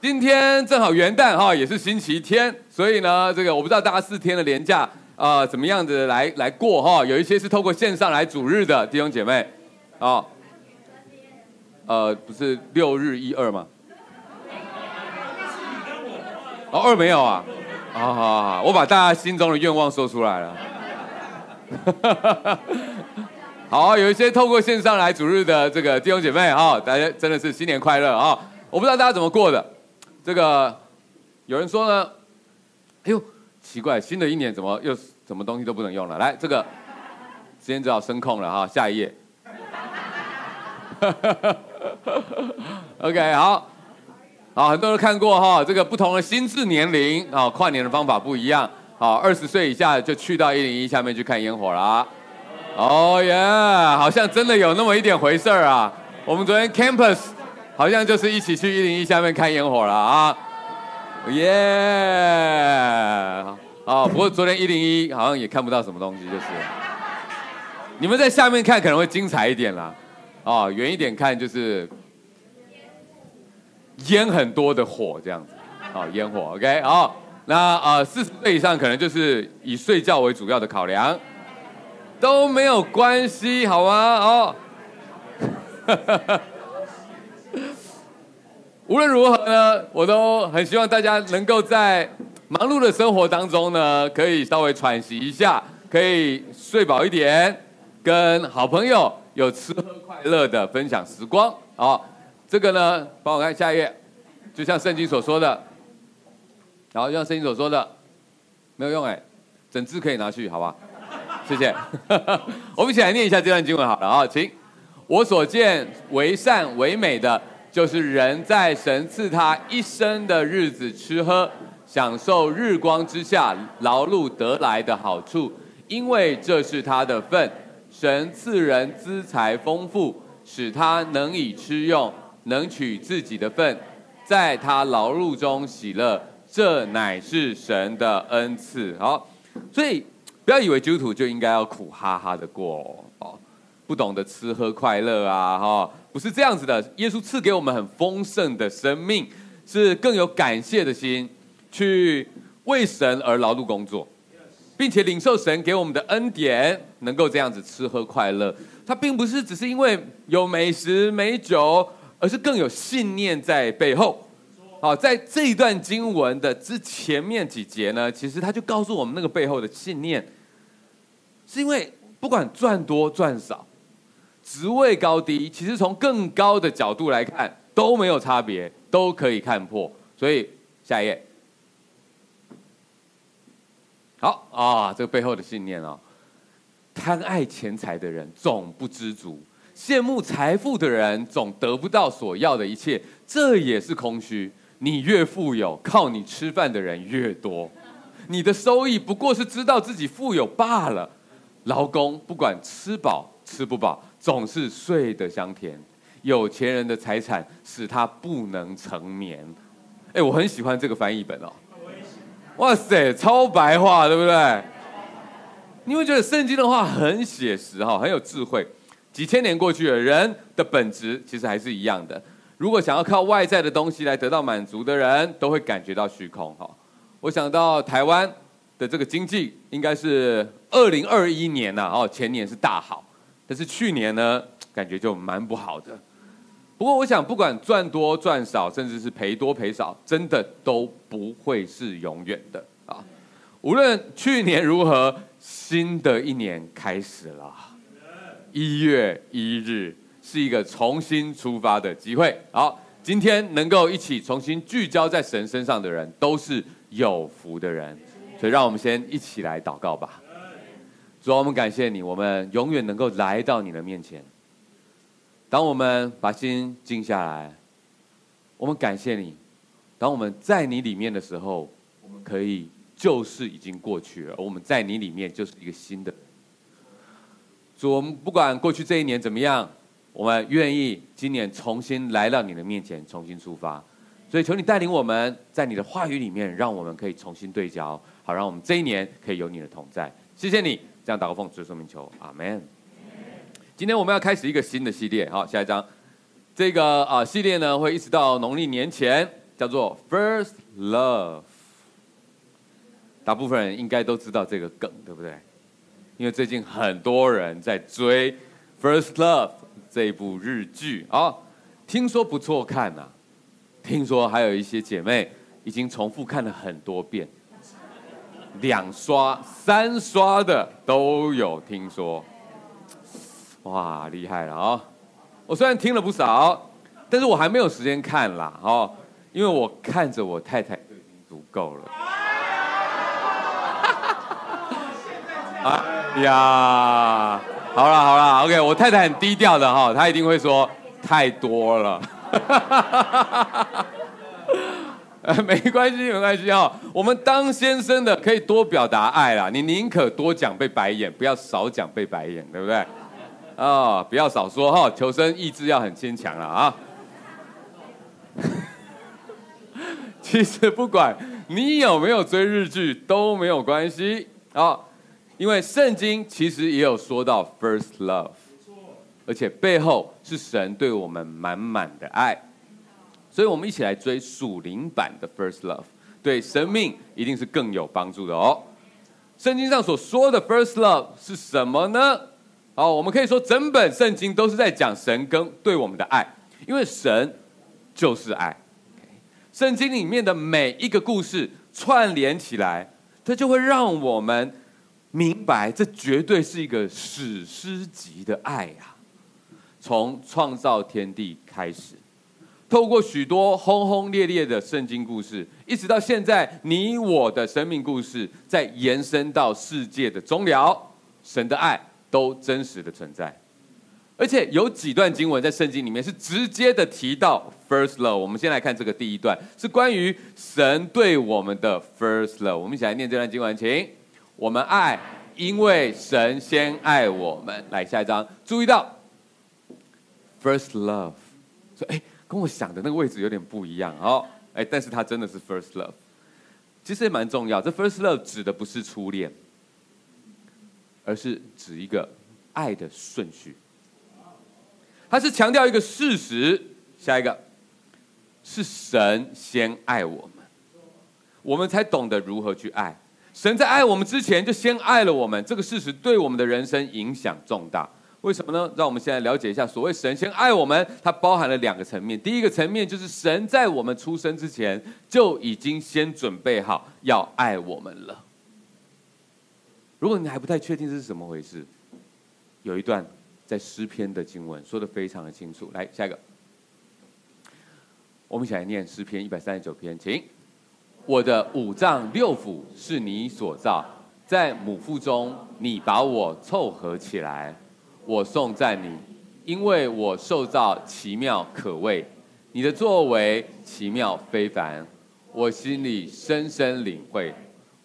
今天正好元旦哈，也是星期天，所以呢，这个我不知道大家四天的连假啊、怎么样子来来过哈？有一些是透过线上来主日的弟兄姐妹，啊，呃，不是六日一二吗？哦，二没有啊，好好好，我把大家心中的愿望说出来了。好，有一些透过线上来主日的这个弟兄姐妹哈，大家真的是新年快乐啊！我不知道大家怎么过的，这个有人说呢，哎呦，奇怪，新的一年怎么又什么东西都不能用了？来，这个时间只好声控了哈，下一页。OK，好。好，很多人看过哈，这个不同的心智年龄啊，跨年的方法不一样。好，二十岁以下就去到一零一下面去看烟火啦。哦耶，好像真的有那么一点回事儿啊。我们昨天 campus 好像就是一起去一零一下面看烟火了啊。耶，好，不过昨天一零一好像也看不到什么东西，就是。你们在下面看可能会精彩一点啦。啊，远一点看就是。烟很多的火这样子，啊烟火，OK，好，那呃四十岁以上可能就是以睡觉为主要的考量，都没有关系，好吗？哦，无论如何呢，我都很希望大家能够在忙碌的生活当中呢，可以稍微喘息一下，可以睡饱一点，跟好朋友有吃喝快乐的分享时光，好。这个呢，帮我看下一页，就像圣经所说的，然后就像圣经所说的，没有用哎，整字可以拿去，好吧？谢谢。我们一起来念一下这段经文好了啊，请。我所见为善为美的，就是人在神赐他一生的日子吃喝，享受日光之下劳碌得来的好处，因为这是他的份。神赐人资财丰富，使他能以吃用。能取自己的份，在他劳碌中喜乐，这乃是神的恩赐。好，所以不要以为基督徒就应该要苦哈哈的过，不懂得吃喝快乐啊，哈，不是这样子的。耶稣赐给我们很丰盛的生命，是更有感谢的心，去为神而劳碌工作，并且领受神给我们的恩典，能够这样子吃喝快乐。他并不是只是因为有美食美酒。而是更有信念在背后。好，在这一段经文的之前面几节呢，其实他就告诉我们那个背后的信念，是因为不管赚多赚少，职位高低，其实从更高的角度来看都没有差别，都可以看破。所以下一页，好啊，这个背后的信念啊，贪爱钱财的人总不知足。羡慕财富的人总得不到所要的一切，这也是空虚。你越富有，靠你吃饭的人越多。你的收益不过是知道自己富有罢了。劳工不管吃饱吃不饱，总是睡得香甜。有钱人的财产使他不能成眠。哎，我很喜欢这个翻译本哦。哇塞，超白话，对不对？你会觉得圣经的话很写实哈，很有智慧。几千年过去了，人的本质其实还是一样的。如果想要靠外在的东西来得到满足的人，都会感觉到虚空。哈，我想到台湾的这个经济，应该是二零二一年呐，哦，前年是大好，但是去年呢，感觉就蛮不好的。不过，我想不管赚多赚少，甚至是赔多赔少，真的都不会是永远的啊。无论去年如何，新的一年开始了。一月一日是一个重新出发的机会。好，今天能够一起重新聚焦在神身上的人，都是有福的人。所以，让我们先一起来祷告吧。主，我们感谢你，我们永远能够来到你的面前。当我们把心静下来，我们感谢你。当我们在你里面的时候，我们可以旧事已经过去了，而我们在你里面就是一个新的。主，我们不管过去这一年怎么样，我们愿意今年重新来到你的面前，重新出发。所以求你带领我们，在你的话语里面，让我们可以重新对焦，好让我们这一年可以有你的同在。谢谢你，这样祷告奉主的圣名求，阿门。今天我们要开始一个新的系列，好，下一章。这个啊系列呢，会一直到农历年前叫做 First Love。大部分人应该都知道这个梗，对不对？因为最近很多人在追《First Love》这部日剧啊，听说不错看呐、听说还有一些姐妹已经重复看了很多遍，两刷、三刷的都有听说。哇，厉害了啊！我虽然听了不少，但是我还没有时间看啦，哦，因为我看着我太太就已经足够了。哎呀，好了好了，OK，我太太很低调的哈，她一定会说太多了。没关系没关系哈，我们当先生的可以多表达爱啦，你宁可多讲被白眼，不要少讲被白眼，对不对？啊、哦，不要少说哈，求生意志要很坚强了啊。其实不管你有没有追日剧都没有关系啊。因为圣经其实也有说到 first love，而且背后是神对我们满满的爱，所以我们一起来追属灵版的 first love，对生命一定是更有帮助的哦。圣经上所说的 first love 是什么呢？好，我们可以说整本圣经都是在讲神跟对我们的爱，因为神就是爱。圣经里面的每一个故事串联起来，它就会让我们。明白，这绝对是一个史诗级的爱呀！从创造天地开始，透过许多轰轰烈烈的圣经故事，一直到现在你我的生命故事，在延伸到世界的终了，神的爱都真实的存在。而且有几段经文在圣经里面是直接的提到 first love。我们先来看这个第一段，是关于神对我们的 first love。我们一起来念这段经文，请。我们爱，因为神先爱我们。来下一章，注意到 first love，说哎，跟我想的那个位置有点不一样哦。哎，但是它真的是 first love，其实也蛮重要。这 first love 指的不是初恋，而是指一个爱的顺序。它是强调一个事实。下一个是神先爱我们，我们才懂得如何去爱。神在爱我们之前就先爱了我们，这个事实对我们的人生影响重大。为什么呢？让我们先来了解一下，所谓神先爱我们，它包含了两个层面。第一个层面就是神在我们出生之前就已经先准备好要爱我们了。如果你还不太确定这是怎么回事，有一段在诗篇的经文说的非常的清楚。来，下一个，我们一起来念诗篇一百三十九篇，请。我的五脏六腑是你所造，在母腹中你把我凑合起来。我颂赞你，因为我受造奇妙可畏，你的作为奇妙非凡。我心里深深领会，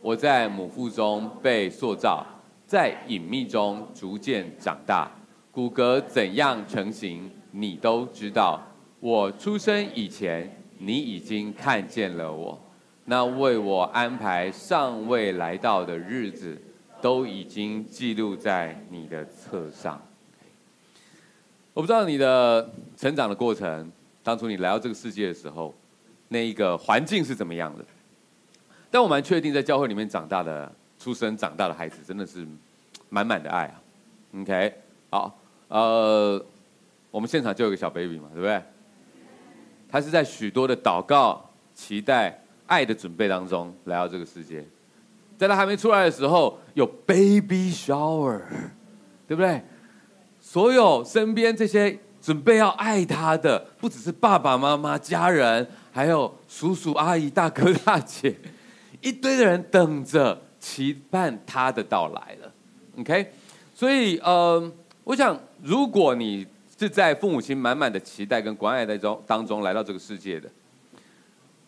我在母腹中被塑造，在隐秘中逐渐长大，骨骼怎样成型，你都知道。我出生以前，你已经看见了我。那为我安排尚未来到的日子，都已经记录在你的册上。我不知道你的成长的过程，当初你来到这个世界的时候，那一个环境是怎么样的？但我蛮确定，在教会里面长大的、出生长大的孩子，真的是满满的爱啊。OK，好，呃，我们现场就有个小 baby 嘛，对不对？他是在许多的祷告、期待。爱的准备当中来到这个世界，在他还没出来的时候，有 baby shower，对不对？所有身边这些准备要爱他的，不只是爸爸妈妈、家人，还有叔叔阿姨、大哥大姐，一堆的人等着期盼他的到来了。OK，所以呃，我想，如果你是在父母亲满满的期待跟关爱当中当中来到这个世界的。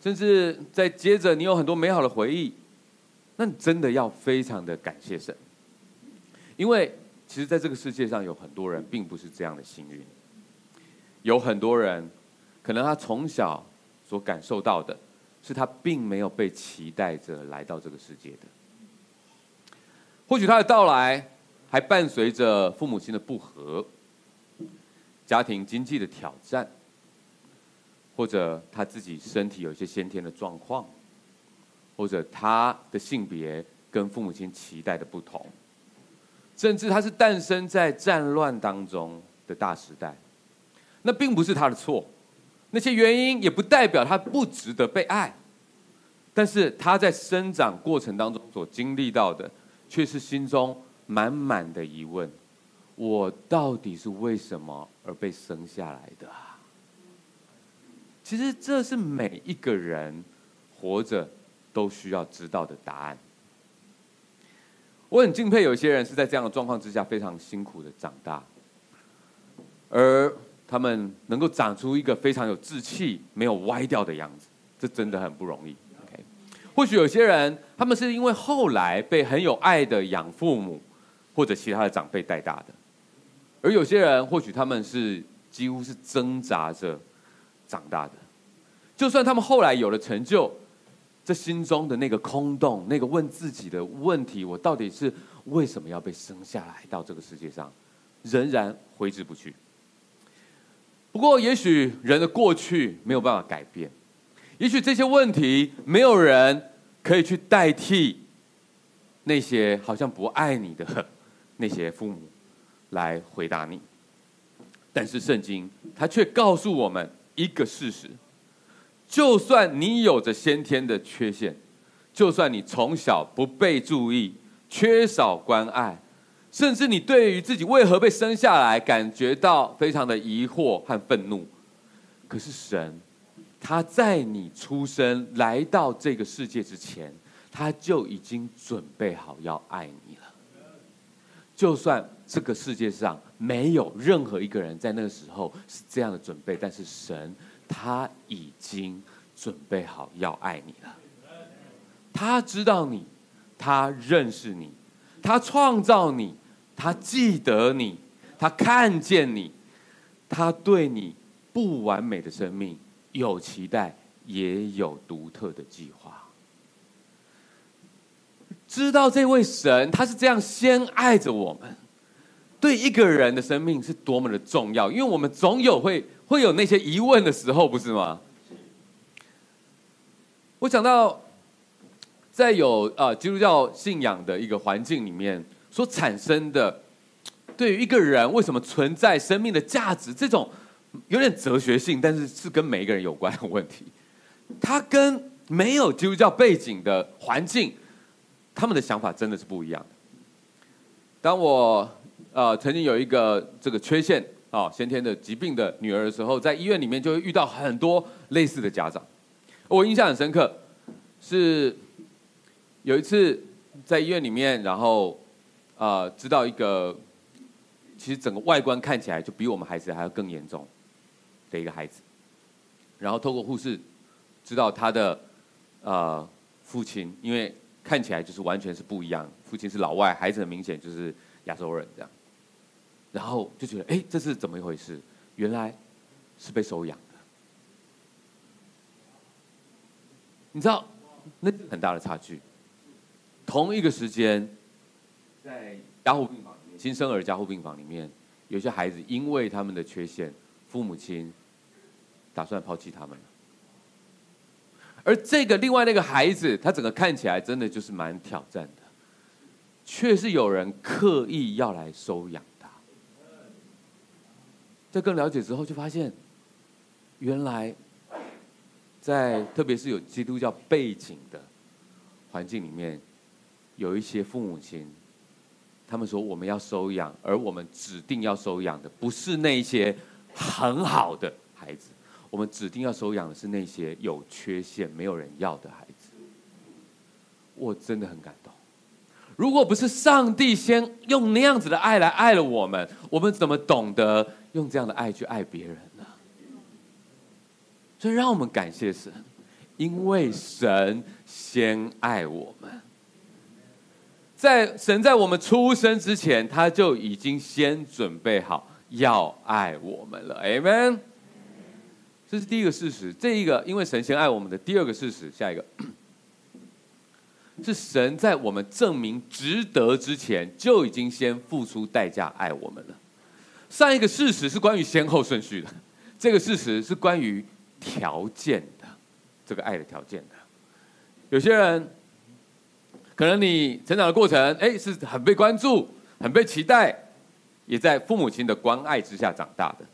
甚至再接着，你有很多美好的回忆，那你真的要非常的感谢神，因为其实在这个世界上有很多人并不是这样的幸运，有很多人可能他从小所感受到的是他并没有被期待着来到这个世界的，或许他的到来还伴随着父母亲的不和、家庭经济的挑战。或者他自己身体有一些先天的状况，或者他的性别跟父母亲期待的不同，甚至他是诞生在战乱当中的大时代，那并不是他的错，那些原因也不代表他不值得被爱，但是他在生长过程当中所经历到的，却是心中满满的疑问。我到底是为什么而被生下来的啊？其实这是每一个人活着都需要知道的答案。我很敬佩有些人是在这样的状况之下非常辛苦的长大，而他们能够长出一个非常有志气、没有歪掉的样子，这真的很不容易。OK，或许有些人他们是因为后来被很有爱的养父母或者其他的长辈带大的。而有些人，或许他们是几乎是挣扎着长大的，就算他们后来有了成就，这心中的那个空洞，那个问自己的问题：我到底是为什么要被生下来到这个世界上，仍然挥之不去。不过，也许人的过去没有办法改变，也许这些问题没有人可以去代替那些好像不爱你的 那些父母。来回答你，但是圣经它却告诉我们一个事实：就算你有着先天的缺陷，就算你从小不被注意、缺少关爱，甚至你对于自己为何被生下来感觉到非常的疑惑和愤怒，可是神他在你出生来到这个世界之前，他就已经准备好要爱你了，就算。这个世界上没有任何一个人在那个时候是这样的准备，但是神他已经准备好要爱你了。他知道你，他认识你，他创造你，他记得你，他看见你，他对你不完美的生命有期待，也有独特的计划。知道这位神，他是这样先爱着我们。对一个人的生命是多么的重要，因为我们总有会会有那些疑问的时候，不是吗？我想到，在有呃基督教信仰的一个环境里面所产生的，对于一个人为什么存在生命的价值这种有点哲学性，但是是跟每一个人有关的问题，他跟没有基督教背景的环境，他们的想法真的是不一样的。当我。呃，曾经有一个这个缺陷啊，先天的疾病的女儿的时候，在医院里面就会遇到很多类似的家长。我印象很深刻，是有一次在医院里面，然后啊、知道一个其实整个外观看起来就比我们孩子还要更严重的一个孩子，然后透过护士知道他的呃父亲，因为看起来就是完全是不一样，父亲是老外，孩子很明显就是亚洲人这样。然后就觉得，哎，这是怎么一回事？原来是被收养的。你知道，那很大的差距。同一个时间，在加护病房，新生儿加护病房里面，有些孩子因为他们的缺陷，父母亲打算抛弃他们。而这个另外那个孩子，他整个看起来真的就是蛮挑战的，却是有人刻意要来收养。在更了解之后，就发现，原来，在特别是有基督教背景的环境里面，有一些父母亲，他们说我们要收养，而我们指定要收养的不是那些很好的孩子，我们指定要收养的是那些有缺陷、没有人要的孩子。我真的很感动。如果不是上帝先用那样子的爱来爱了我们，我们怎么懂得？用这样的爱去爱别人呢？所以让我们感谢神，因为神先爱我们，在神在我们出生之前，他就已经先准备好要爱我们了。Amen。这是第一个事实。这一个，因为神先爱我们的第二个事实，下一个是神在我们证明值得之前，就已经先付出代价爱我们了。上一个事实是关于先后顺序的，这个事实是关于条件的，这个爱的条件的。有些人，可能你成长的过程，哎，是很被关注、很被期待，也在父母亲的关爱之下长大的。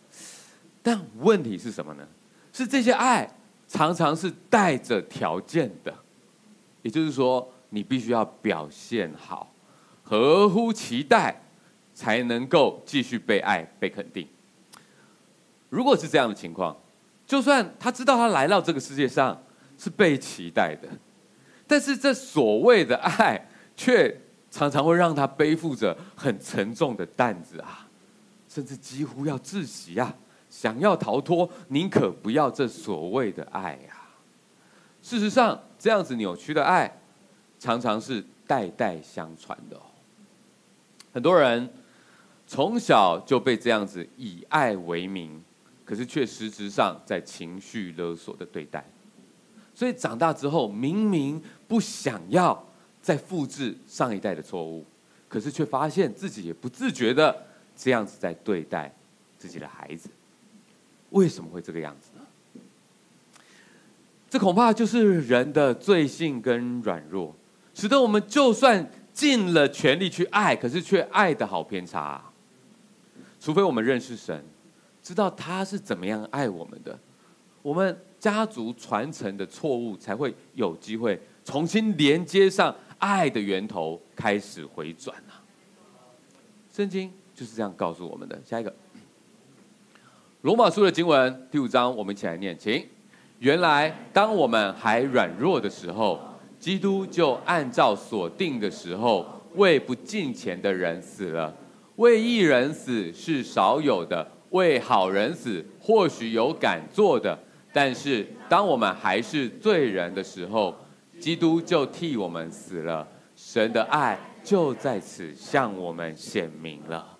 但问题是什么呢？是这些爱常常是带着条件的，也就是说，你必须要表现好，合乎期待，才能够继续被爱、被肯定。如果是这样的情况，就算他知道他来到这个世界上是被期待的，但是这所谓的爱，却常常会让他背负着很沉重的担子啊，甚至几乎要窒息啊。想要逃脱，宁可不要这所谓的爱呀。事实上，这样子扭曲的爱，常常是代代相传的。很多人从小就被这样子以爱为名，可是却实质上在情绪勒索的对待。所以长大之后，明明不想要再复制上一代的错误，可是却发现自己也不自觉的这样子在对待自己的孩子。为什么会这个样子呢？这恐怕就是人的罪性跟软弱，使得我们就算尽了全力去爱，可是却爱得好偏差。除非我们认识神，知道他是怎么样爱我们的，我们家族传承的错误才会有机会重新连接上爱的源头，开始回转啊。圣经就是这样告诉我们的。下一个。罗马书的经文第五章，我们一起来念，请。原来当我们还软弱的时候，基督就按照所定的时候，为不敬虔的人死了。为一人死是少有的，为好人死或许有敢做的。但是当我们还是罪人的时候，基督就替我们死了。神的爱就在此向我们显明了。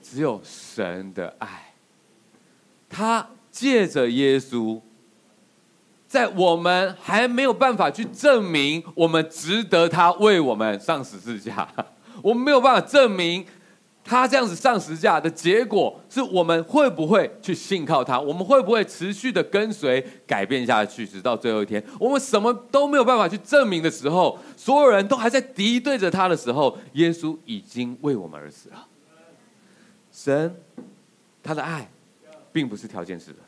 只有神的爱。他借着耶稣，在我们还没有办法去证明我们值得他为我们上十字架，我们没有办法证明他这样子上十字架的结果是我们会不会去信靠他，我们会不会持续的跟随改变下去，直到最后一天，我们什么都没有办法去证明的时候，所有人都还在敌对着他的时候，耶稣已经为我们而死了。神，他的爱。并不是条件式的，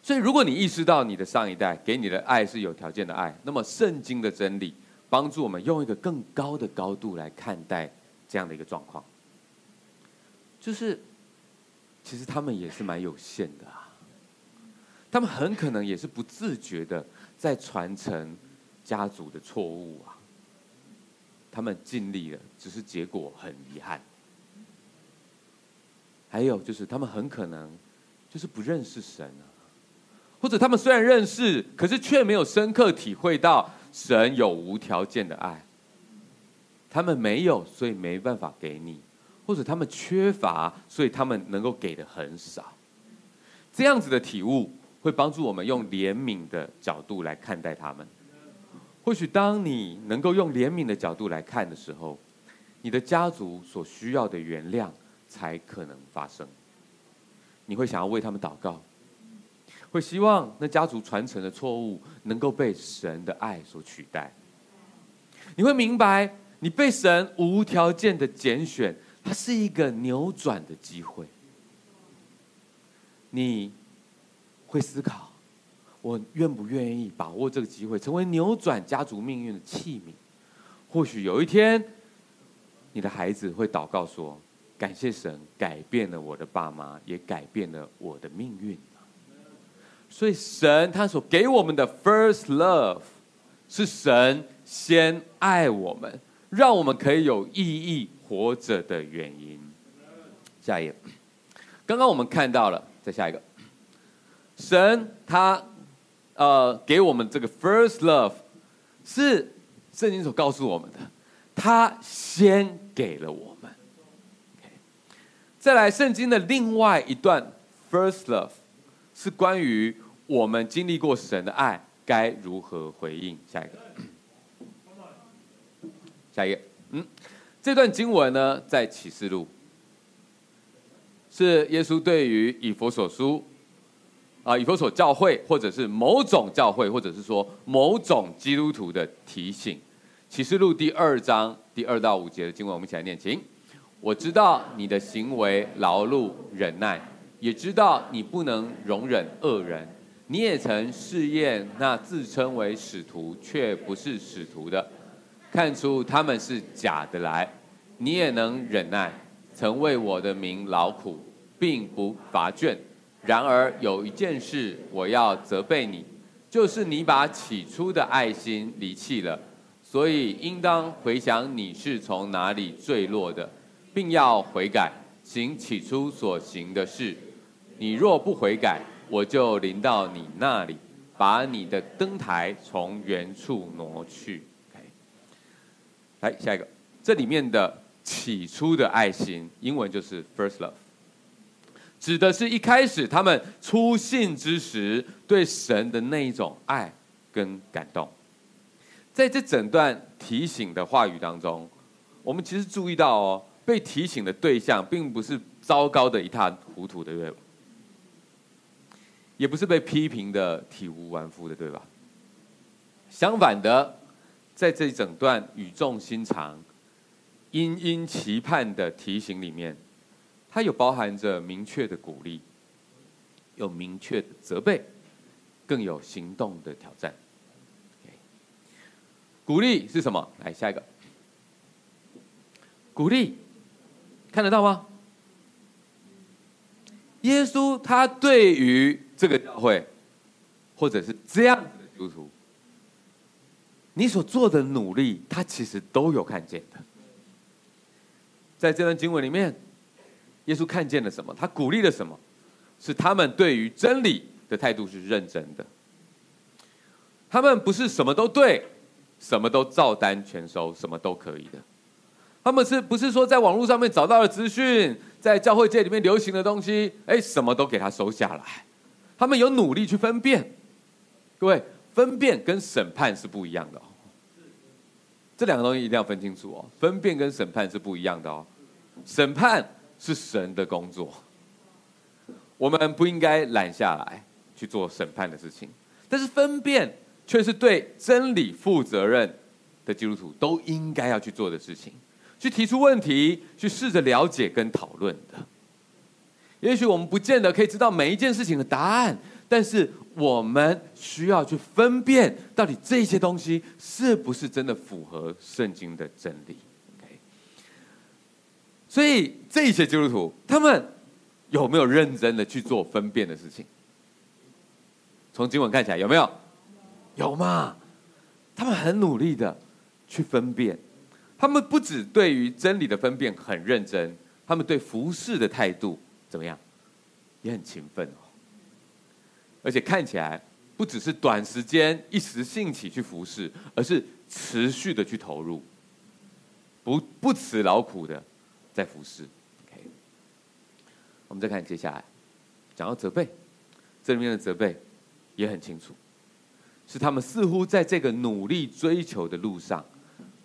所以如果你意识到你的上一代给你的爱是有条件的爱，那么圣经的真理帮助我们用一个更高的高度来看待这样的一个状况，就是其实他们也是蛮有限的啊，他们很可能也是不自觉的在传承家族的错误啊，他们尽力了，只是结果很遗憾。还有就是，他们很可能就是不认识神啊，或者他们虽然认识，可是却没有深刻体会到神有无条件的爱。他们没有，所以没办法给你；或者他们缺乏，所以他们能够给的很少。这样子的体悟会帮助我们用怜悯的角度来看待他们。或许当你能够用怜悯的角度来看的时候，你的家族所需要的原谅。才可能发生。你会想要为他们祷告，会希望那家族传承的错误能够被神的爱所取代。你会明白，你被神无条件的拣选，它是一个扭转的机会。你会思考，我愿不愿意把握这个机会，成为扭转家族命运的器皿？或许有一天，你的孩子会祷告说。感谢神改变了我的爸妈，也改变了我的命运。所以神他所给我们的 first love 是神先爱我们，让我们可以有意义活着的原因。下一页，刚刚我们看到了，再下一个，神他呃给我们这个 first love 是圣经所告诉我们的，他先给了我们。再来，圣经的另外一段 first love 是关于我们经历过神的爱该如何回应。下一个，下一个，嗯，这段经文呢，在启示录，是耶稣对于以弗所书啊，以弗所教会，或者是某种教会，或者是说某种基督徒的提醒。启示录第二章第二到五节的经文，我们一起来念，请。我知道你的行为劳碌忍耐，也知道你不能容忍恶人。你也曾试验那自称为使徒却不是使徒的，看出他们是假的来。你也能忍耐，曾为我的名劳苦，并不乏倦。然而有一件事我要责备你，就是你把起初的爱心离弃了。所以应当回想你是从哪里坠落的。并要悔改，行起初所行的事。你若不悔改，我就临到你那里，把你的灯台从原处挪去。来下一个，这里面的起初的爱心，英文就是 first love，指的是一开始他们初信之时对神的那一种爱跟感动。在这整段提醒的话语当中，我们其实注意到哦。被提醒的对象并不是糟糕的一塌糊涂的，对吧？也不是被批评的体无完肤的，对吧？相反的，在这一整段语重心长、殷殷期盼的提醒里面，它有包含着明确的鼓励，有明确的责备，更有行动的挑战。鼓励是什么？来下一个，鼓励。看得到吗？耶稣他对于这个教会，或者是这样子的基督徒，你所做的努力，他其实都有看见的。在这段经文里面，耶稣看见了什么？他鼓励了什么？是他们对于真理的态度是认真的。他们不是什么都对，什么都照单全收，什么都可以的。他们是不是说在网络上面找到了资讯，在教会界里面流行的东西，哎，什么都给他收下来？他们有努力去分辨。各位，分辨跟审判是不一样的哦。这两个东西一定要分清楚哦。分辨跟审判是不一样的哦。审判是神的工作，我们不应该揽下来去做审判的事情。但是分辨却是对真理负责任的基督徒都应该要去做的事情。去提出问题，去试着了解跟讨论的。也许我们不见得可以知道每一件事情的答案，但是我们需要去分辨，到底这些东西是不是真的符合圣经的真理。OK，所以这些基督徒他们有没有认真的去做分辨的事情？从经文看起来有没有？有吗？他们很努力的去分辨。他们不只对于真理的分辨很认真，他们对服饰的态度怎么样？也很勤奋哦。而且看起来不只是短时间一时兴起去服侍，而是持续的去投入，不不辞劳苦的在服侍。OK，我们再看接下来，讲到责备，这里面的责备也很清楚，是他们似乎在这个努力追求的路上。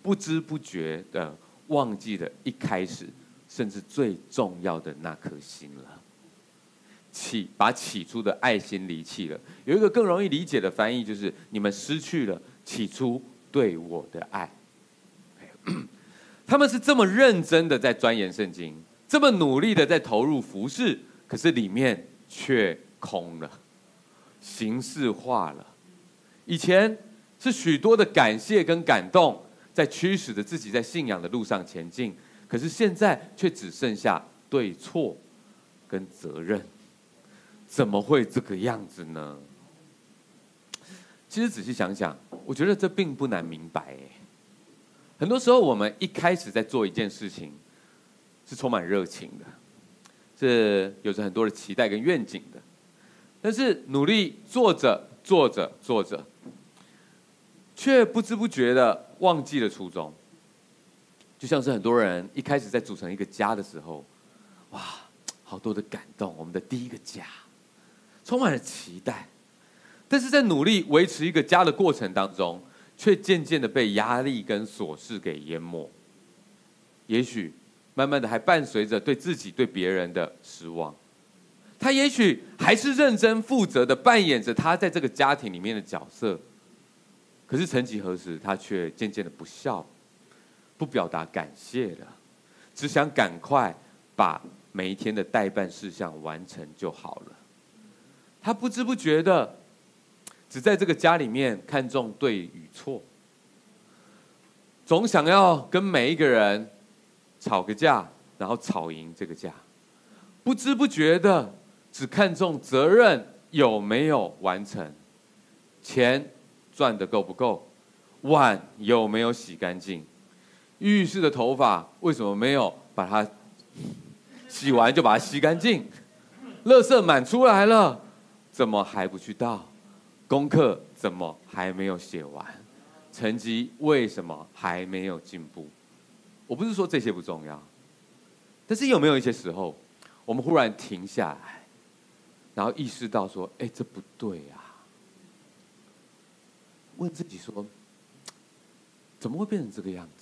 不知不觉的忘记了一开始，甚至最重要的那颗心了。起把起初的爱心离弃了。有一个更容易理解的翻译，就是你们失去了起初对我的爱。他们是这么认真的在钻研圣经，这么努力的在投入服饰，可是里面却空了，形式化了。以前是许多的感谢跟感动。在驱使着自己在信仰的路上前进，可是现在却只剩下对错跟责任，怎么会这个样子呢？其实仔细想想，我觉得这并不难明白。很多时候，我们一开始在做一件事情，是充满热情的，是有着很多的期待跟愿景的，但是努力做着做着做着，却不知不觉的。忘记了初衷，就像是很多人一开始在组成一个家的时候，哇，好多的感动，我们的第一个家，充满了期待，但是在努力维持一个家的过程当中，却渐渐的被压力跟琐事给淹没，也许慢慢的还伴随着对自己对别人的失望，他也许还是认真负责的扮演着他在这个家庭里面的角色，可是曾几何时，他却渐渐的不孝，不表达感谢了，只想赶快把每一天的待办事项完成就好了。他不知不觉的，只在这个家里面看重对与错，总想要跟每一个人吵个架，然后吵赢这个架，不知不觉的。只看重责任有没有完成，钱赚的够不够，碗有没有洗干净，浴室的头发为什么没有把它洗完就把它洗干净，垃圾满出来了，怎么还不去倒？功课怎么还没有写完？成绩为什么还没有进步？我不是说这些不重要，但是有没有一些时候，我们忽然停下来？然后意识到说：“哎，这不对啊！”问自己说：“怎么会变成这个样子？”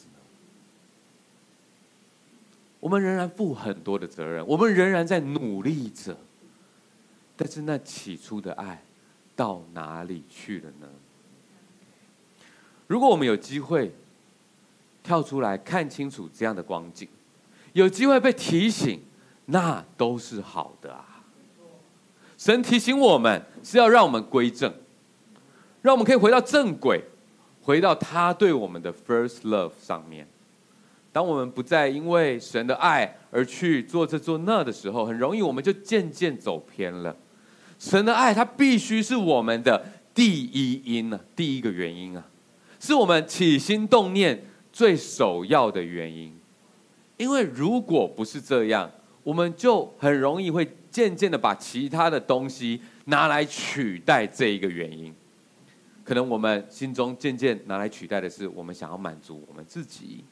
我们仍然负很多的责任，我们仍然在努力着，但是那起初的爱到哪里去了呢？如果我们有机会跳出来看清楚这样的光景，有机会被提醒，那都是好的啊。神提醒我们是要让我们归正，让我们可以回到正轨，回到他对我们的 first love 上面。当我们不再因为神的爱而去做这做那的时候，很容易我们就渐渐走偏了。神的爱，它必须是我们的第一因啊，第一个原因啊，是我们起心动念最首要的原因。因为如果不是这样，我们就很容易会渐渐的把其他的东西拿来取代这一个原因，可能我们心中渐渐拿来取代的是我们想要满足我们自己，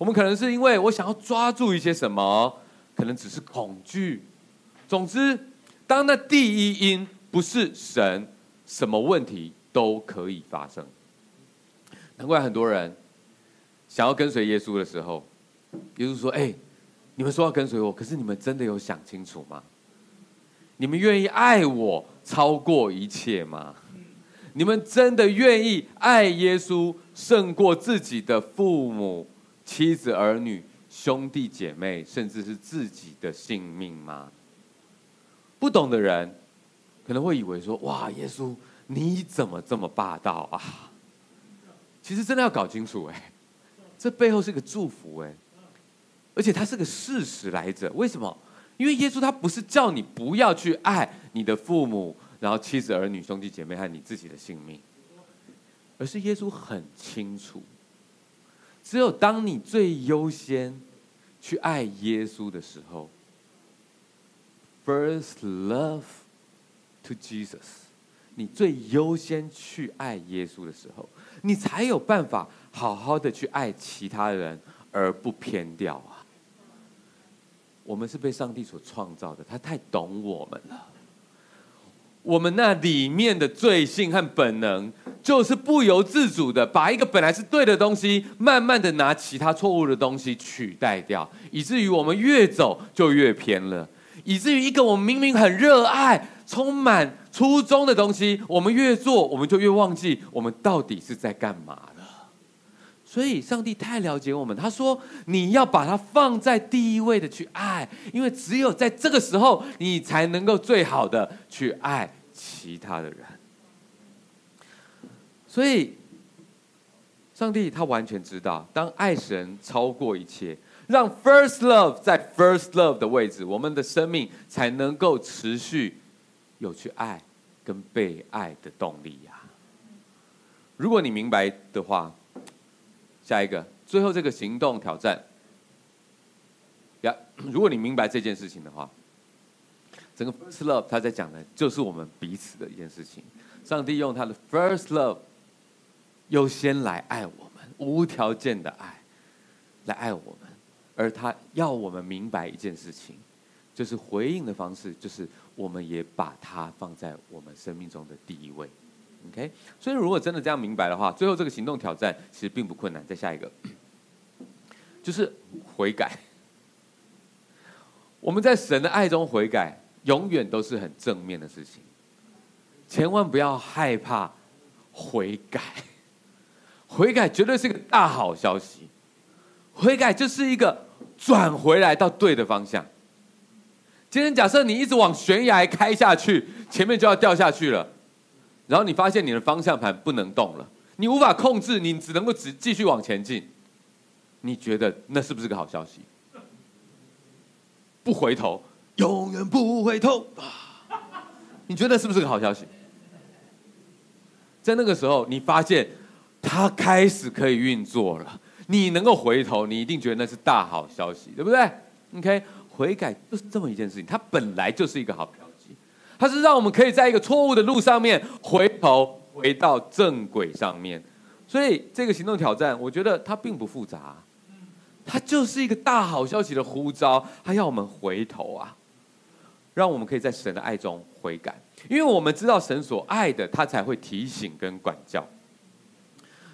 我们可能是因为我想要抓住一些什么，可能只是恐惧。总之，当那第一因不是神，什么问题都可以发生。难怪很多人想要跟随耶稣的时候，耶稣说：“哎。”你们说要跟随我，可是你们真的有想清楚吗？你们愿意爱我超过一切吗？你们真的愿意爱耶稣胜过自己的父母、妻子、儿女、兄弟姐妹，甚至是自己的性命吗？不懂的人可能会以为说：“哇，耶稣你怎么这么霸道啊？”其实真的要搞清楚，哎，这背后是个祝福，哎。而且它是个事实来着，为什么？因为耶稣他不是叫你不要去爱你的父母，然后妻子儿女兄弟姐妹和你自己的性命，而是耶稣很清楚，只有当你最优先去爱耶稣的时候，first love to Jesus，你最优先去爱耶稣的时候，你才有办法好好的去爱其他人而不偏掉啊。我们是被上帝所创造的，他太懂我们了。我们那里面的罪性和本能，就是不由自主的把一个本来是对的东西，慢慢的拿其他错误的东西取代掉，以至于我们越走就越偏了，以至于一个我们明明很热爱、充满初衷的东西，我们越做，我们就越忘记我们到底是在干嘛。所以，上帝太了解我们。他说：“你要把它放在第一位的去爱，因为只有在这个时候，你才能够最好的去爱其他的人。”所以，上帝他完全知道，当爱神超过一切，让 First Love 在 First Love 的位置，我们的生命才能够持续有去爱跟被爱的动力呀。如果你明白的话。下一个，最后这个行动挑战，呀，如果你明白这件事情的话，整个 first love 他在讲的，就是我们彼此的一件事情。上帝用他的 first love 优先来爱我们，无条件的爱来爱我们，而他要我们明白一件事情，就是回应的方式，就是我们也把他放在我们生命中的第一位。OK，所以如果真的这样明白的话，最后这个行动挑战其实并不困难。再下一个，就是悔改。我们在神的爱中悔改，永远都是很正面的事情，千万不要害怕悔改，悔改绝对是个大好消息，悔改就是一个转回来到对的方向。今天假设你一直往悬崖开下去，前面就要掉下去了，然后你发现你的方向盘不能动了，你无法控制，你只能够只继续往前进，你觉得那是不是个好消息？不回头。永远不回头，你觉得是不是个好消息？在那个时候，你发现它开始可以运作了，你能够回头，你一定觉得那是大好消息，对不对？OK，悔改就是这么一件事情，它本来就是一个好它是让我们可以在一个错误的路上面回头，回到正轨上面。所以这个行动挑战，我觉得它并不复杂，它就是一个大好消息的呼召，它要我们回头啊。让我们可以在神的爱中悔改，因为我们知道神所爱的，他才会提醒跟管教。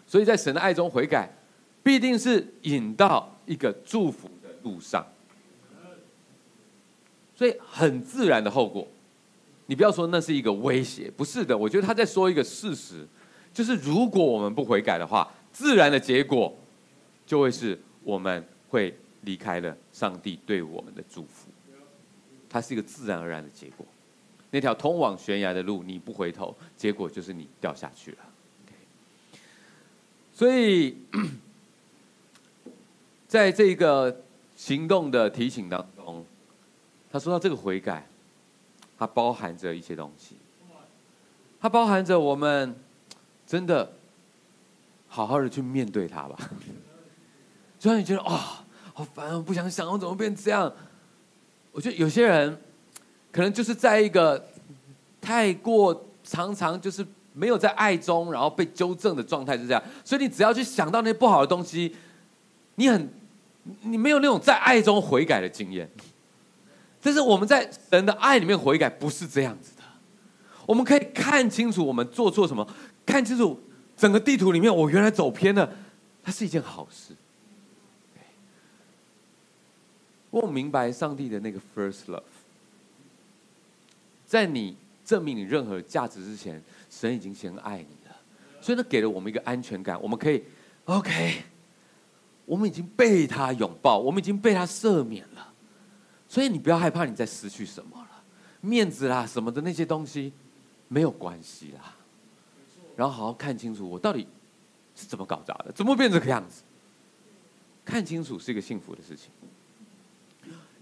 所以在神的爱中悔改，必定是引到一个祝福的路上。所以很自然的后果，你不要说那是一个威胁，不是的。我觉得他在说一个事实，就是如果我们不悔改的话，自然的结果就会是我们会离开了上帝对我们的祝福。它是一个自然而然的结果。那条通往悬崖的路，你不回头，结果就是你掉下去了。所以，在这个行动的提醒当中，他说到这个悔改，它包含着一些东西。它包含着我们真的好好的去面对它吧。虽然你觉得啊、好烦，我不想想，我怎么变这样？我觉得有些人可能就是在一个太过常常就是没有在爱中，然后被纠正的状态之下，所以你只要去想到那些不好的东西，你很你没有那种在爱中悔改的经验。但是我们在神的爱里面悔改不是这样子的，我们可以看清楚我们做错什么，看清楚整个地图里面我原来走偏了，它是一件好事。我明白上帝的那个 first love，在你证明你任何价值之前，神已经先爱你了，所以呢，给了我们一个安全感，我们可以 OK，我们已经被他拥抱，我们已经被他赦免了，所以你不要害怕你再失去什么了，面子啦什么的那些东西没有关系啦，然后好好看清楚我到底是怎么搞砸的，怎么变这个样子，看清楚是一个幸福的事情。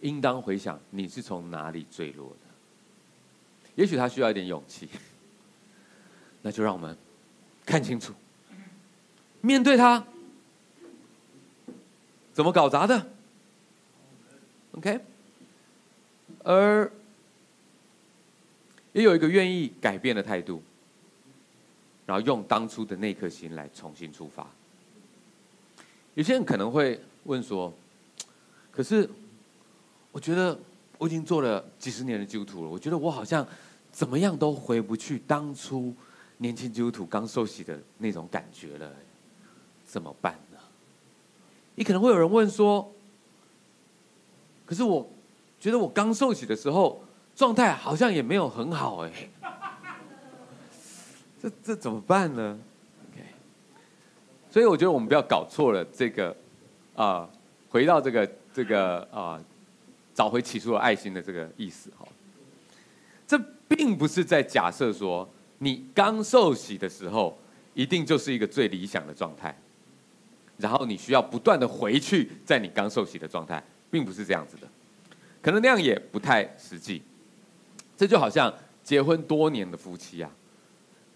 应当回想你是从哪里坠落的，也许他需要一点勇气，那就让我们看清楚，面对他怎么搞砸的，OK，而也有一个愿意改变的态度，然后用当初的那颗心来重新出发。有些人可能会问说，可是。我觉得我已经做了几十年的基督徒了，我觉得我好像怎么样都回不去当初年轻基督徒刚受洗的那种感觉了，怎么办呢？你可能会有人问说：“可是我觉得我刚受洗的时候状态好像也没有很好哎，这这怎么办呢？”OK，所以我觉得我们不要搞错了这个啊、回到这个这个啊。找回起初的爱心的这个意思哈，这并不是在假设说你刚受洗的时候一定就是一个最理想的状态，然后你需要不断的回去在你刚受洗的状态，并不是这样子的，可能那样也不太实际。这就好像结婚多年的夫妻啊，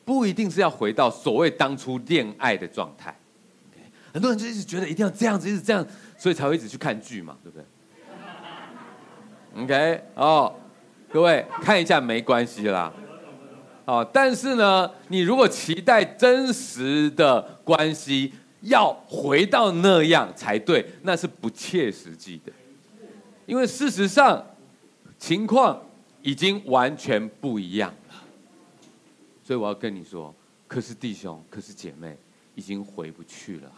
不一定是要回到所谓当初恋爱的状态。很多人就一直觉得一定要这样子，一直这样，所以才会一直去看剧嘛，对不对？OK，哦，各位看一下没关系啦，哦，但是呢，你如果期待真实的关系要回到那样才对，那是不切实际的，因为事实上情况已经完全不一样了。所以我要跟你说，可是弟兄，可是姐妹，已经回不去了。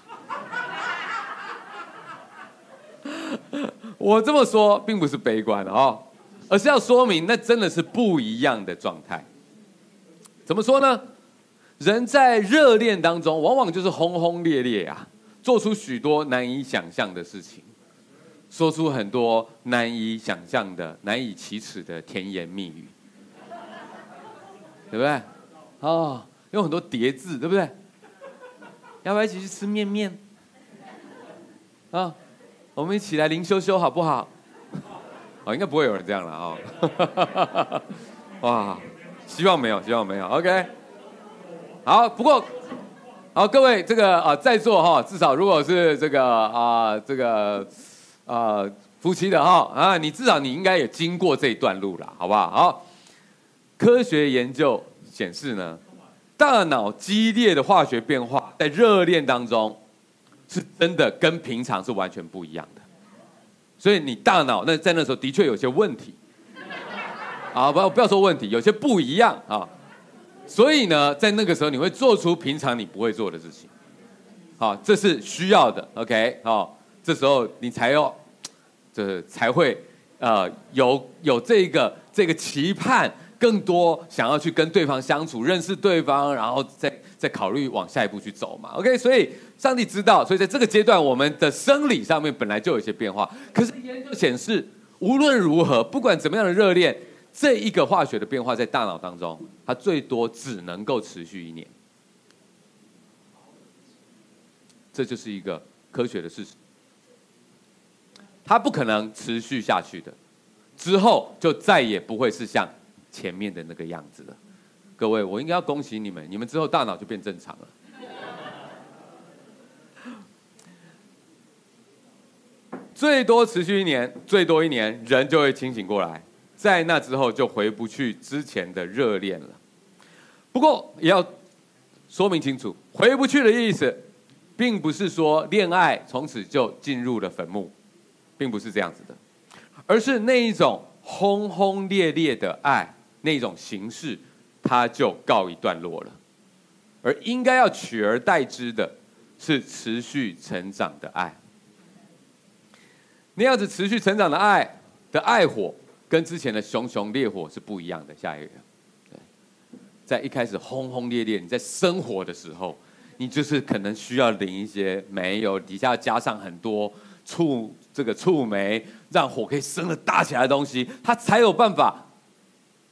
我这么说并不是悲观的哦，而是要说明那真的是不一样的状态。怎么说呢？人在热恋当中，往往就是轰轰烈烈啊，做出许多难以想象的事情，说出很多难以想象的、难以启齿的甜言蜜语，对不对？哦，有很多叠字，对不对？要不要一起去吃面面？啊，我们一起来灵修修好不好？哦，应该不会有人这样了、哦！哇，希望没有，希望没有。OK，好，不过，好，各位这个啊、在座哈，至少如果是这个啊、这个、呃、夫妻的哈啊，你至少你应该也经过这一段路了，好不好？好，科学研究显示呢。大脑激烈的化学变化，在热恋当中，是真的跟平常是完全不一样的。所以你大脑那在那时候的确有些问题，啊，不要不要说问题，有些不一样啊。所以呢，在那个时候你会做出平常你不会做的事情，好，这是需要的。OK，好，这时候你才要，这才会呃有有这个这个期盼。更多想要去跟对方相处，认识对方，然后再再考虑往下一步去走嘛。OK，所以上帝知道，所以在这个阶段，我们的生理上面本来就有一些变化。可是研究显示，无论如何，不管怎么样的热恋，这一个化学的变化在大脑当中，它最多只能够持续一年。这就是一个科学的事实，它不可能持续下去的，之后就再也不会是像。前面的那个样子了，各位，我应该要恭喜你们，你们之后大脑就变正常了。最多持续一年，最多一年，人就会清醒过来，在那之后就回不去之前的热恋了。不过也要说明清楚，回不去的意思，并不是说恋爱从此就进入了坟墓，并不是这样子的，而是那一种轰轰烈烈的爱。那种形式，它就告一段落了，而应该要取而代之的，是持续成长的爱。那样子持续成长的爱的爱火，跟之前的熊熊烈火是不一样的。下一个，在一开始轰轰烈烈，你在生火的时候，你就是可能需要淋一些煤油，底下加上很多触这个触媒，让火可以升得大起来的东西，它才有办法。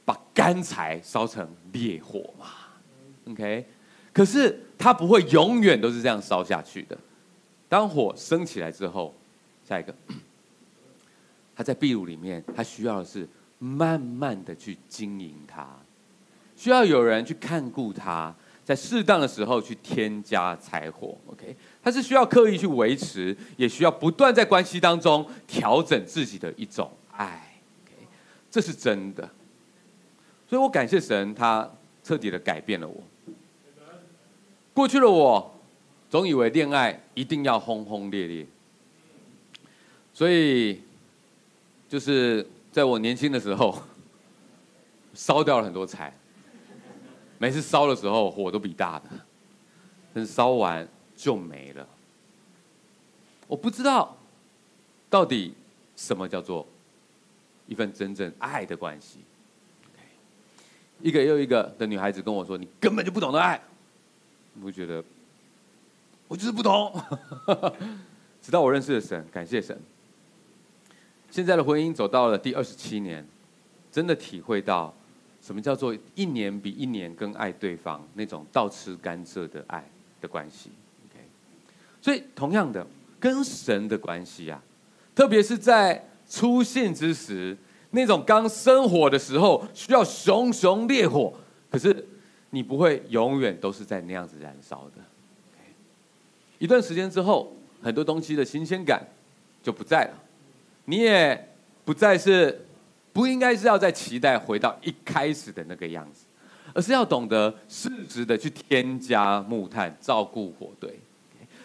把干柴烧成烈火嘛，OK，可是它不会永远都是这样烧下去的。当火升起来之后，下一个，它在壁炉里面，它需要的是慢慢的去经营它，需要有人去看顾它，在适当的时候去添加柴火，OK，它是需要刻意去维持，也需要不断在关系当中调整自己的一种爱，OK，这是真的。所以我感谢神，他彻底的改变了我。过去的我，总以为恋爱一定要轰轰烈烈，所以就是在我年轻的时候，烧掉了很多柴。每次烧的时候，火都比大的，但是烧完就没了。我不知道到底什么叫做一份真正爱的关系。一个又一个的女孩子跟我说：“你根本就不懂得爱。”我觉得我就是不懂。直到我认识了神，感谢神。现在的婚姻走到了第二十七年，真的体会到什么叫做一年比一年更爱对方那种倒吃甘蔗的爱的关系。OK，所以同样的跟神的关系啊，特别是在初信之时。那种刚生火的时候需要熊熊烈火，可是你不会永远都是在那样子燃烧的。一段时间之后，很多东西的新鲜感就不在了，你也不再是不应该是要在期待回到一开始的那个样子，而是要懂得适时的去添加木炭，照顾火堆。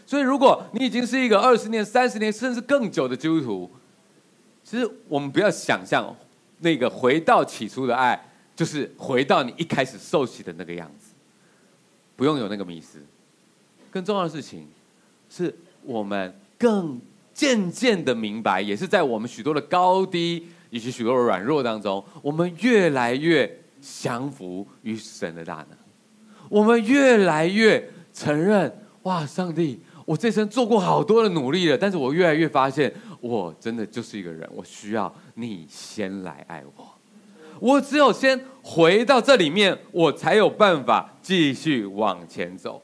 所以，如果你已经是一个二十年、三十年甚至更久的基督徒，其实我们不要想象那个回到起初的爱，就是回到你一开始受洗的那个样子，不用有那个迷思。更重要的事情，是我们更渐渐的明白，也是在我们许多的高低，以及许多的软弱当中，我们越来越降服于神的大能，我们越来越承认：哇，上帝，我这生做过好多的努力了，但是我越来越发现，我真的就是一个人，我需要你先来爱我。我只有先回到这里面，我才有办法继续往前走。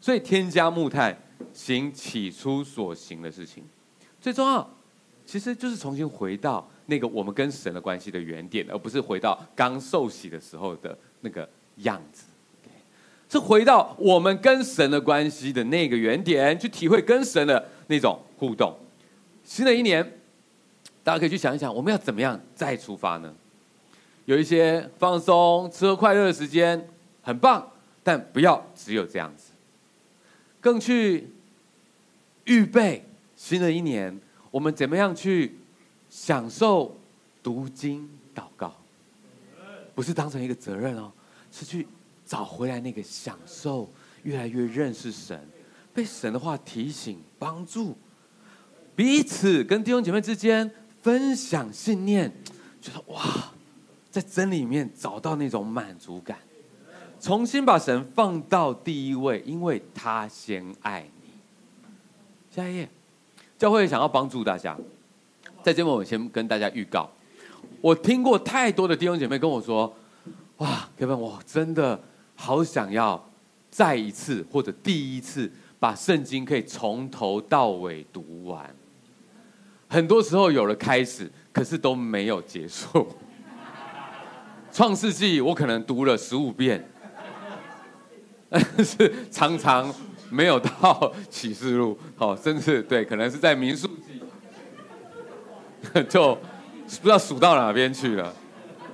所以，添加木炭，行起初所行的事情，最重要，其实就是重新回到。那个我们跟神的关系的原点，而不是回到刚受洗的时候的那个样子，是回到我们跟神的关系的那个原点，去体会跟神的那种互动。新的一年，大家可以去想一想，我们要怎么样再出发呢？有一些放松、吃喝快乐的时间，很棒，但不要只有这样子，更去预备新的一年，我们怎么样去？享受读经祷告，不是当成一个责任哦，是去找回来那个享受，越来越认识神，被神的话提醒帮助，彼此跟弟兄姐妹之间分享信念，觉得哇，在真理里面找到那种满足感，重新把神放到第一位，因为他先爱你。下一页，教会想要帮助大家。在这边，我先跟大家预告，我听过太多的弟兄姐妹跟我说：“哇哥本我真的好想要再一次或者第一次把圣经可以从头到尾读完。很多时候有了开始，可是都没有结束。创世纪我可能读了十五遍，但 是常常没有到启示录。哦，甚至对，可能是在民宿。”就不知道数到哪边去了。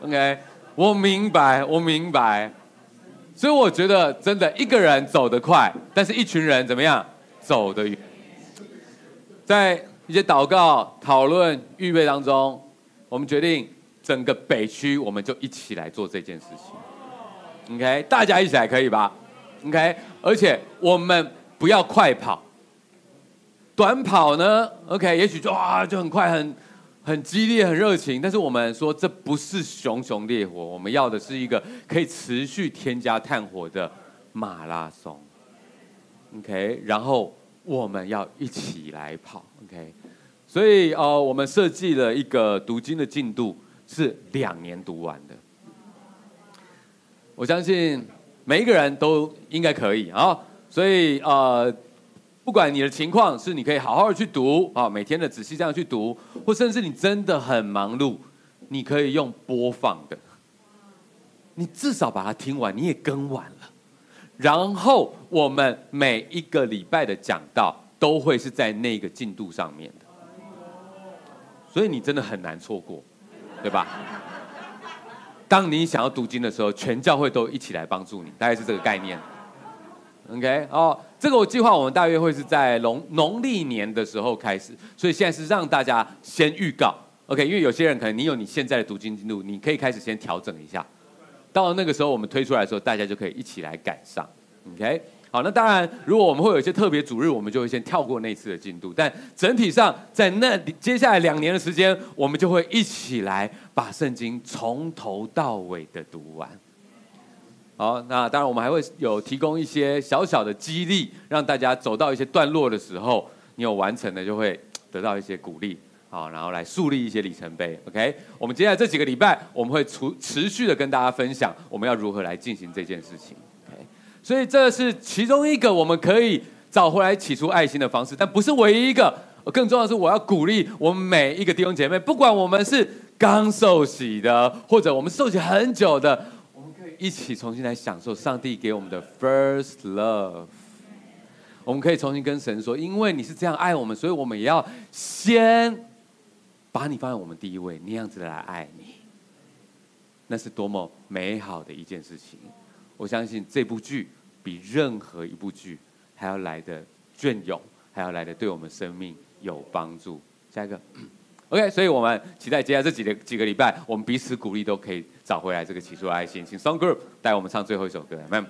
OK，我明白，我明白。所以我觉得，真的一个人走得快，但是一群人怎么样走得远？在一些祷告、讨论、预备当中，我们决定整个北区，我们就一起来做这件事情。OK，大家一起来可以吧？OK，而且我们不要快跑，短跑呢？OK，也许就啊就很快很。很激烈，很热情，但是我们说这不是熊熊烈火，我们要的是一个可以持续添加炭火的马拉松。OK，然后我们要一起来跑。OK，所以呃，我们设计了一个读经的进度是两年读完的。我相信每一个人都应该可以啊，所以呃。不管你的情况是你可以好好的去读啊，每天的仔细这样去读，或甚至你真的很忙碌，你可以用播放的，你至少把它听完，你也跟完了。然后我们每一个礼拜的讲道都会是在那个进度上面的，所以你真的很难错过，对吧？当你想要读经的时候，全教会都一起来帮助你，大概是这个概念。OK，哦，这个我计划我们大约会是在农农历年的时候开始，所以现在是让大家先预告，OK，因为有些人可能你有你现在的读经进度，你可以开始先调整一下，到那个时候我们推出来的时候，大家就可以一起来赶上，OK，好，那当然如果我们会有一些特别主日，我们就会先跳过那次的进度，但整体上在那接下来两年的时间，我们就会一起来把圣经从头到尾的读完。好，那当然我们还会有提供一些小小的激励，让大家走到一些段落的时候，你有完成的就会得到一些鼓励，好，然后来树立一些里程碑。OK，我们接下来这几个礼拜，我们会持持续的跟大家分享我们要如何来进行这件事情。OK，所以这是其中一个我们可以找回来起初爱心的方式，但不是唯一一个。更重要的是，我要鼓励我们每一个弟兄姐妹，不管我们是刚受洗的，或者我们受洗很久的。一起重新来享受上帝给我们的 first love，我们可以重新跟神说，因为你是这样爱我们，所以我们也要先把你放在我们第一位，那样子来爱你，那是多么美好的一件事情。我相信这部剧比任何一部剧还要来的隽永，还要来的对我们生命有帮助。下一个。OK，所以我们期待接下来这几个几个礼拜，我们彼此鼓励，都可以找回来这个起初的爱心。请 Song Group 带我们唱最后一首歌，Mam。